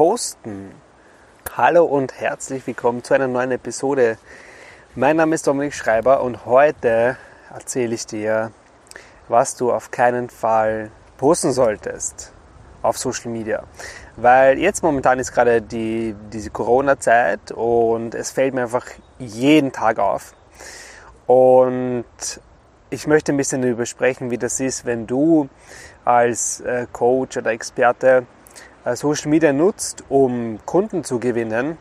posten. Hallo und herzlich willkommen zu einer neuen Episode. Mein Name ist Dominik Schreiber und heute erzähle ich dir, was du auf keinen Fall posten solltest auf Social Media. Weil jetzt momentan ist gerade die, diese Corona-Zeit und es fällt mir einfach jeden Tag auf. Und ich möchte ein bisschen darüber sprechen, wie das ist, wenn du als äh, Coach oder Experte Social Media nutzt, um Kunden zu gewinnen,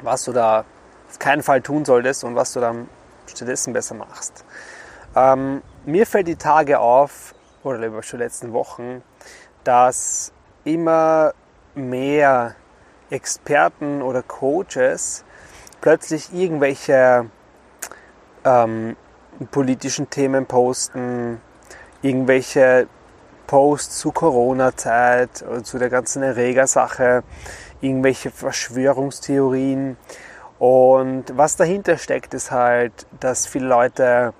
was du da auf keinen Fall tun solltest und was du dann stattdessen besser machst. Ähm, mir fällt die Tage auf, oder schon letzten Wochen, dass immer mehr Experten oder Coaches plötzlich irgendwelche ähm, politischen Themen posten, irgendwelche Posts zu Corona-Zeit oder zu der ganzen Erreger-Sache, irgendwelche Verschwörungstheorien. Und was dahinter steckt, ist halt, dass viele Leute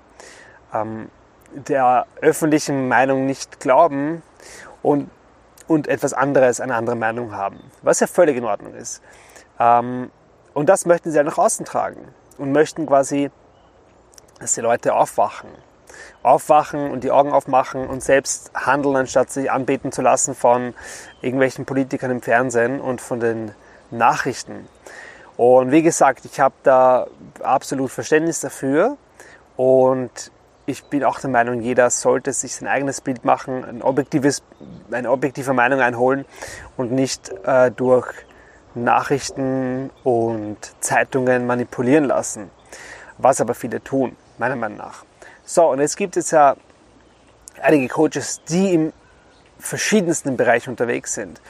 ähm, der öffentlichen Meinung nicht glauben und, und etwas anderes, eine andere Meinung haben. Was ja völlig in Ordnung ist. Ähm, und das möchten sie halt nach außen tragen und möchten quasi, dass die Leute aufwachen aufwachen und die Augen aufmachen und selbst handeln, anstatt sich anbeten zu lassen von irgendwelchen Politikern im Fernsehen und von den Nachrichten. Und wie gesagt, ich habe da absolut Verständnis dafür und ich bin auch der Meinung, jeder sollte sich sein eigenes Bild machen, ein objektives, eine objektive Meinung einholen und nicht äh, durch Nachrichten und Zeitungen manipulieren lassen. Was aber viele tun, meiner Meinung nach. So, und jetzt gibt es ja einige Coaches, die im verschiedensten Bereich unterwegs sind.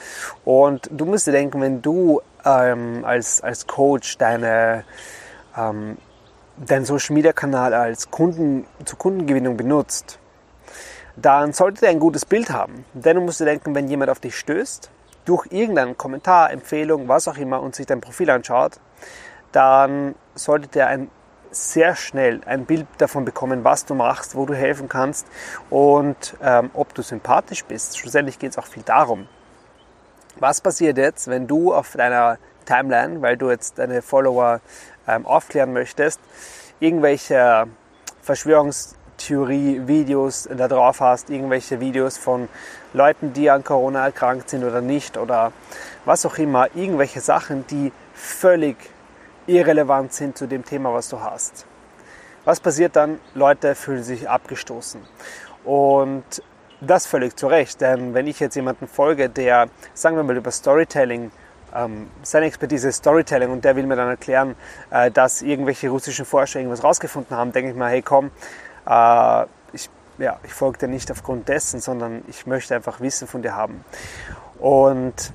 Und du musst dir denken, wenn du ähm, als, als Coach deine, ähm, deinen Social Media Kanal als Kunden, zur Kundengewinnung benutzt, dann solltet ihr ein gutes Bild haben. Denn du musst dir denken, wenn jemand auf dich stößt, durch irgendeinen Kommentar, Empfehlung, was auch immer und sich dein Profil anschaut, dann solltet ihr ein sehr schnell ein Bild davon bekommen, was du machst, wo du helfen kannst und ähm, ob du sympathisch bist. Schlussendlich geht es auch viel darum. Was passiert jetzt, wenn du auf deiner Timeline, weil du jetzt deine Follower ähm, aufklären möchtest, irgendwelche Verschwörungstheorie-Videos da drauf hast, irgendwelche Videos von Leuten, die an Corona erkrankt sind oder nicht oder was auch immer, irgendwelche Sachen, die völlig irrelevant sind zu dem Thema, was du hast. Was passiert dann? Leute fühlen sich abgestoßen. Und das völlig zu Recht, denn wenn ich jetzt jemanden folge, der, sagen wir mal, über Storytelling, ähm, seine Expertise ist Storytelling und der will mir dann erklären, äh, dass irgendwelche russischen Forscher irgendwas rausgefunden haben, denke ich mal, hey komm, äh, ich, ja, ich folge dir nicht aufgrund dessen, sondern ich möchte einfach Wissen von dir haben. Und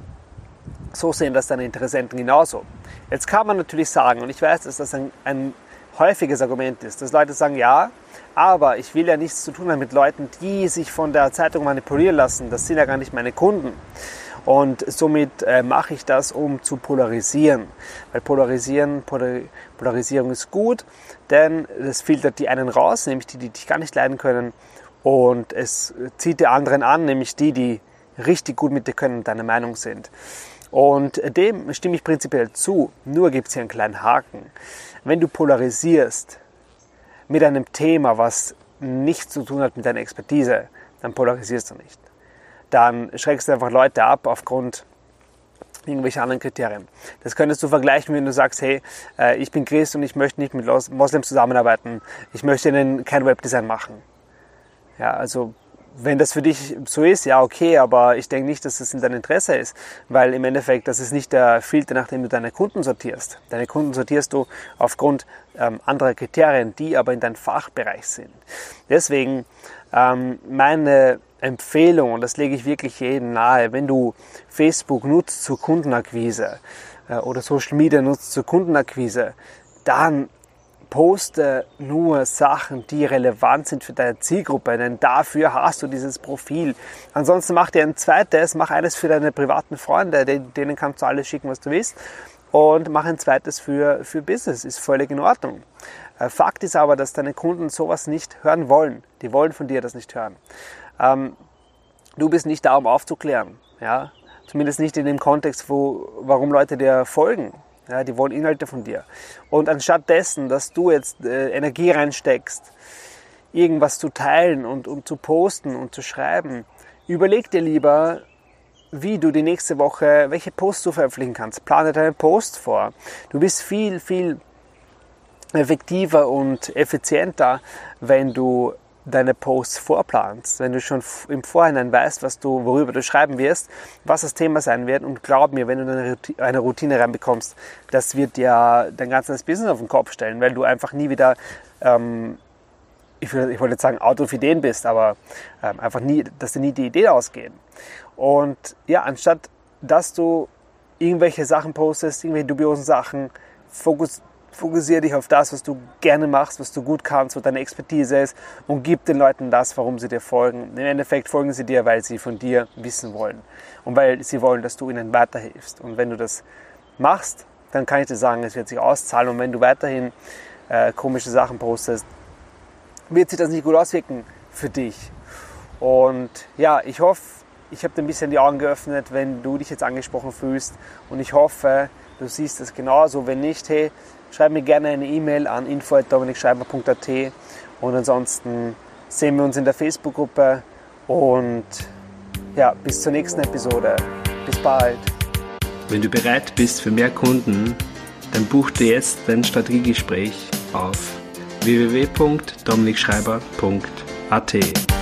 so sehen das deine Interessenten genauso. Jetzt kann man natürlich sagen, und ich weiß, dass das ein, ein häufiges Argument ist, dass Leute sagen, ja, aber ich will ja nichts zu tun haben mit Leuten, die sich von der Zeitung manipulieren lassen. Das sind ja gar nicht meine Kunden. Und somit äh, mache ich das, um zu polarisieren. Weil polarisieren, Polar Polarisierung ist gut, denn es filtert die einen raus, nämlich die, die dich gar nicht leiden können. Und es zieht die anderen an, nämlich die, die richtig gut mit dir können und deiner Meinung sind. Und dem stimme ich prinzipiell zu. Nur gibt es hier einen kleinen Haken. Wenn du polarisierst mit einem Thema, was nichts zu tun hat mit deiner Expertise, dann polarisierst du nicht. Dann schreckst du einfach Leute ab aufgrund irgendwelcher anderen Kriterien. Das könntest du vergleichen, wenn du sagst, hey, äh, ich bin Christ und ich möchte nicht mit Moslems zusammenarbeiten. Ich möchte ihnen kein Webdesign machen. Ja, also wenn das für dich so ist, ja, okay, aber ich denke nicht, dass das in deinem Interesse ist, weil im Endeffekt, das ist nicht der Filter, nach dem du deine Kunden sortierst. Deine Kunden sortierst du aufgrund ähm, anderer Kriterien, die aber in deinem Fachbereich sind. Deswegen ähm, meine Empfehlung, und das lege ich wirklich jedem nahe, wenn du Facebook nutzt zur Kundenakquise äh, oder Social Media nutzt zur Kundenakquise, dann poste nur Sachen, die relevant sind für deine Zielgruppe, denn dafür hast du dieses Profil. Ansonsten mach dir ein zweites, mach eines für deine privaten Freunde, denen kannst du alles schicken, was du willst. Und mach ein zweites für, für Business, ist völlig in Ordnung. Äh, Fakt ist aber, dass deine Kunden sowas nicht hören wollen. Die wollen von dir das nicht hören. Ähm, du bist nicht da, um aufzuklären. Ja? Zumindest nicht in dem Kontext, wo, warum Leute dir folgen. Ja, die wollen Inhalte von dir. Und anstatt dessen, dass du jetzt äh, Energie reinsteckst, irgendwas zu teilen und, und zu posten und zu schreiben, überleg dir lieber, wie du die nächste Woche, welche Posts du veröffentlichen kannst. Plane deinen Post vor. Du bist viel, viel effektiver und effizienter, wenn du deine Posts vorplanst, wenn du schon im Vorhinein weißt, was du, worüber du schreiben wirst, was das Thema sein wird und glaub mir, wenn du eine Routine reinbekommst, das wird dir dein ganzes Business auf den Kopf stellen, weil du einfach nie wieder, ähm, ich, ich wollte jetzt sagen, out of Ideen bist, aber ähm, einfach nie, dass dir nie die Ideen ausgehen. Und ja, anstatt dass du irgendwelche Sachen postest, irgendwelche dubiosen Sachen, fokus, fokussiere dich auf das, was du gerne machst, was du gut kannst, was deine Expertise ist und gib den Leuten das, warum sie dir folgen. Im Endeffekt folgen sie dir, weil sie von dir wissen wollen und weil sie wollen, dass du ihnen weiterhilfst. Und wenn du das machst, dann kann ich dir sagen, es wird sich auszahlen. Und wenn du weiterhin äh, komische Sachen postest, wird sich das nicht gut auswirken für dich. Und ja, ich hoffe, ich habe dir ein bisschen die Augen geöffnet, wenn du dich jetzt angesprochen fühlst. Und ich hoffe, du siehst es genauso. Wenn nicht, hey, Schreib mir gerne eine E-Mail an info.dominikschreiber.at und ansonsten sehen wir uns in der Facebook-Gruppe und ja, bis zur nächsten Episode. Bis bald. Wenn du bereit bist für mehr Kunden, dann buch dir jetzt dein Strategiegespräch auf www.dominikschreiber.at.